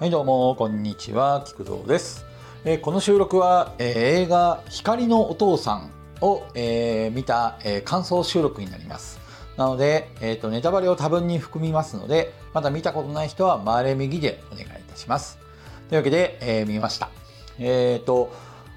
はいどうもこんにちは。菊蔵です、えーこの収録は、えー映画光のお父さんを、えー見た、えー感想収録になります。なので、えーとネタバレを多分に含みますのでまだ見たことない人は回れ右でお願いいたします。というわけで、えー見ました。えっ、と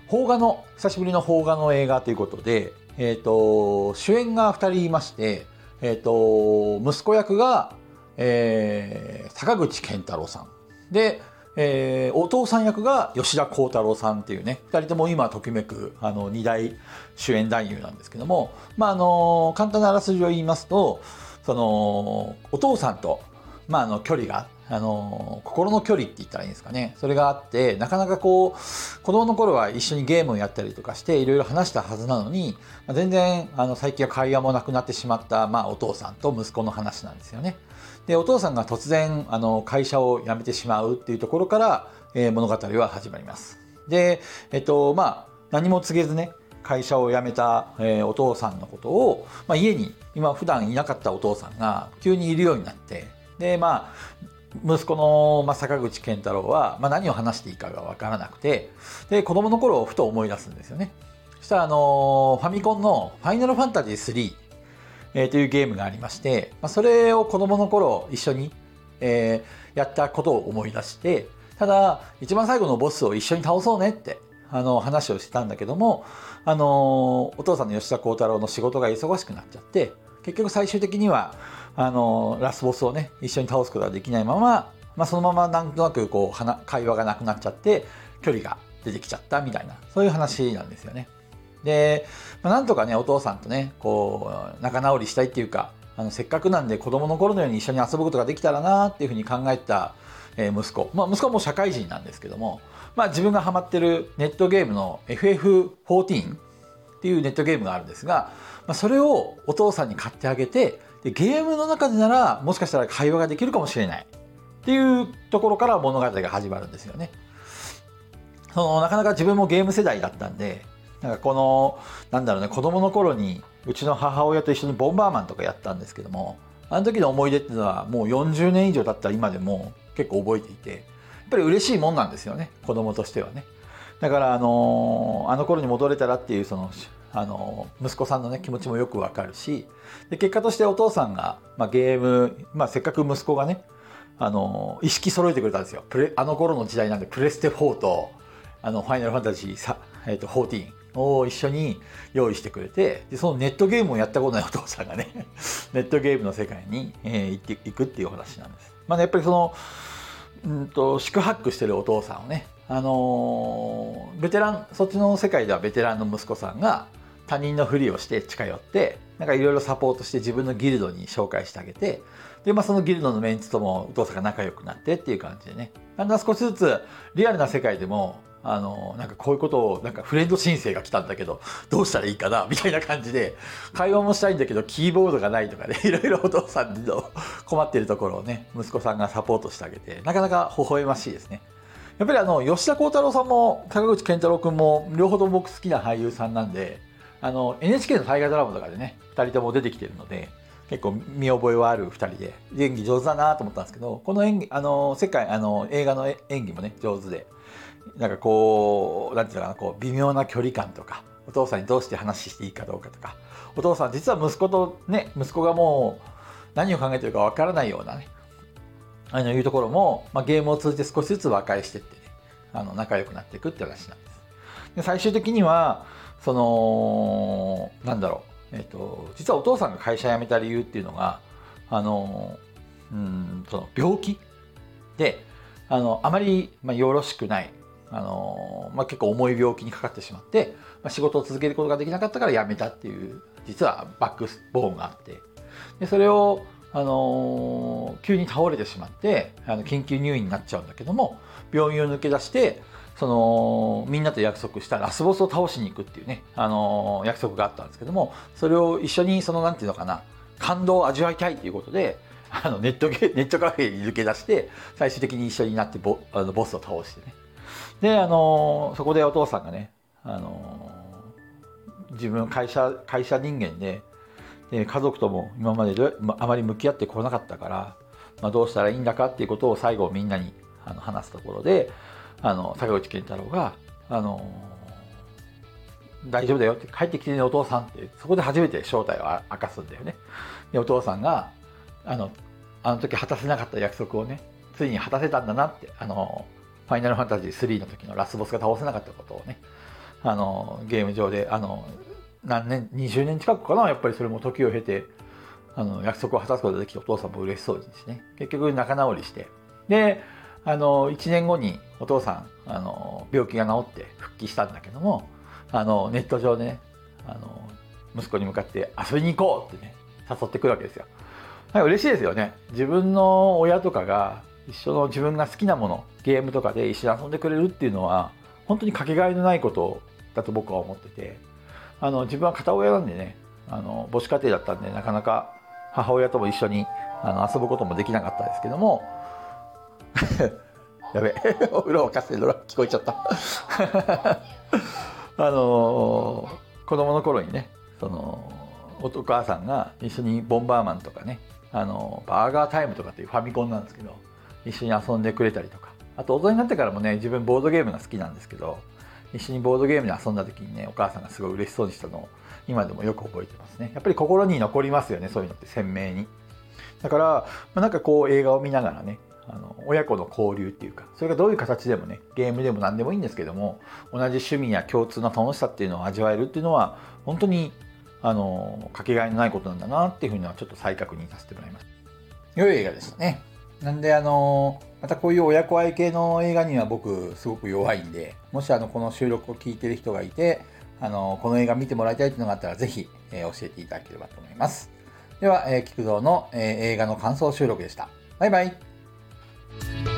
邦画の久しぶりの邦画の映画ということでえっ、と主演が2人いましてえっ、と息子役がえー坂口健太郎さん。で、えーお父さん役が吉田鋼太郎さんっていうね2人とも今ときめくあの2大主演男優なんですけども、まあ、あの簡単なあらすじを言いますとそのお父さんと、まあ、あの距離があの心の距離って言ったらいいんですかねそれがあってなかなかこう子供の頃は一緒にゲームをやったりとかしていろいろ話したはずなのに、全然あの最近は会話もなくなってしまった、まあ、お父さんと息子の話なんですよね。でお父さんが突然あの会社を辞めてしまうっていうところから、えー物語は始まります。でえっとまあ何も告げずね会社を辞めた、えーお父さんのことを、まあ、家に今普段いなかったお父さんが急にいるようになってでまあ息子の、まあ、坂口健太郎は、まあ、何を話していいかが分からなくてで子供の頃をふと思い出すんですよね。そしたらあのファミコンの「ファイナルファンタジー3」えーというゲームがありまして、まあ、それを子供の頃一緒に、えーやったことを思い出してただ一番最後のボスを一緒に倒そうねってあの話をしてたんだけども、あのお父さんの吉田鋼太郎の仕事が忙しくなっちゃって結局最終的にはあのラスボスをね一緒に倒すことができないまま、まあ、そのままなんとなくこう会話がなくなっちゃって距離が出てきちゃったみたいなそういう話なんですよね。で、まあなんとかねお父さんとねこう仲直りしたいっていうかあのせっかくなんで子供の頃のように一緒に遊ぶことができたらなっていうふうに考えた、息子、まあ、息子はもう社会人なんですけども、まあ、自分がハマってるネットゲームの FF14 っていうネットゲームがあるんですが、まあ、それをお父さんに買ってあげてでゲームの中でならもしかしたら会話ができるかもしれないっていうところから物語が始まるんですよね。そのなかなか自分もゲーム世代だったんでなんかこのなんだろうね子供の頃にうちの母親と一緒にボンバーマンとかやったんですけどもあの時の思い出っていうのはもう40年以上経った今でも結構覚えていてやっぱり嬉しいもんなんですよね子供としてはねだからあのあの頃に戻れたらっていうそのあの息子さんのね気持ちもよくわかるしで結果としてお父さんが、まあ、ゲーム、まあ、せっかく息子がねあの意識揃えてくれたんですよプレあの頃の時代なんでプレステ4とあのファイナルファンタジーさ、えー、と14を一緒に用意してくれてでそのネットゲームをやったことない お父さんがねネットゲームの世界に、えー行っていくっていう話なんです。まあね、やっぱりそのうんと四苦八苦してるお父さんをね、あのーベテランそっちの世界ではベテランの息子さんが他人のふりをして近寄ってなんかいろいろサポートして自分のギルドに紹介してあげてで、まあ、そのギルドのメンツともお父さんが仲良くなってっていう感じでねだんだん少しずつリアルな世界でもあのなんかこういうことをなんかフレンド申請が来たんだけどどうしたらいいかなみたいな感じで会話もしたいんだけどキーボードがないとかね いろいろお父さんの困ってるところをね息子さんがサポートしてあげてなかなか微笑ましいですね。やっぱりあの吉田鋼太郎さんも坂口健太郎君も両方とも僕好きな俳優さんなんであの NHK の大河ドラマとかでね2人とも出てきてるので結構見覚えはある2人で演技上手だなと思ったんですけどこの演技あの世界あの映画の演技もね上手でなんかこうなんていうのかなこう微妙な距離感とかお父さんにどうして話していいかどうかとかお父さん実は息子とね息子がもう何を考えてるかわからないようなねあのいうところも、まあ、ゲームを通じて少しずつ和解してってねあの仲良くなっていくって話なんです。で最終的にはそのなんだろう、えっと実はお父さんが会社辞めた理由っていうのがあのうんその病気？であのあまり、まあ、よろしくない。あの、まあ、結構重い病気にかかってしまって、まあ、仕事を続けることができなかったから辞めたっていう実はバックボーンがあって。でそれをあの急に倒れてしまってあの緊急入院になっちゃうんだけども病院を抜け出してそのみんなと約束したラスボスを倒しに行くっていうね、あの約束があったんですけどもそれを一緒にそのなんていうのかな感動を味わいたいということで あのネットゲネットカフェに抜け出して最終的に一緒になってボあのボスを倒してね。であのそこでお父さんがねあの自分会社会社人間でで家族とも今まであまり向き合ってこなかったから、まあ、どうしたらいいんだかっていうことを最後みんなにあの話すところであの坂口健太郎があの大丈夫だよって帰ってきてねお父さんってそこで初めて正体を明かすんだよね。でお父さんがあのあの時果たせなかった約束をねついに果たせたんだなってあのファイナルファンタジー3の時のラスボスが倒せなかったことをねあのゲーム上であの何年20年近くかなやっぱりそれも時を経てあの約束を果たすことができてお父さんも嬉しそうですね。結局仲直りして。であの1年後にお父さんあの病気が治って復帰したんだけどもあのネット上でねあの息子に向かって遊びに行こうってね誘ってくるわけですよ。はい、嬉しいですよね。自分の親とかが一緒の自分が好きなものゲームとかで一緒に遊んでくれるっていうのは本当にかけがえのないことだと僕は思っててあの自分は片親なんでねあの母子家庭だったんでなかなか母親とも一緒にあの遊ぶこともできなかったですけども やべ お風呂沸かしてるの聞こえちゃった。あの子供の頃にねそのお母さんが一緒にボンバーマンとかねあのバーガータイムとかっていうファミコンなんですけど一緒に遊んでくれたりとか。あと大人になってからもね自分ボードゲームが好きなんですけど一緒にボードゲームで遊んだ時にねお母さんがすごい嬉しそうにしたのを今でもよく覚えてますね。やっぱり心に残りますよねそういうのって鮮明に。だから、まあ、なんかこう映画を見ながらねあの親子の交流っていうかそれがどういう形でもねゲームでも何でもいいんですけども同じ趣味や共通の楽しさっていうのを味わえるっていうのは本当にあのかけがえのないことなんだなっていうふうにはちょっと再確認させてもらいます。良い映画でしたね。なんであのまたこういう親子愛系の映画には僕すごく弱いんでもしあのこの収録を聞いてる人がいてあのこの映画見てもらいたいっていうのがあったらぜひ、えー、教えていただければと思います。では、えー、菊蔵の、えー、映画の感想収録でした。バイバイ。Thank you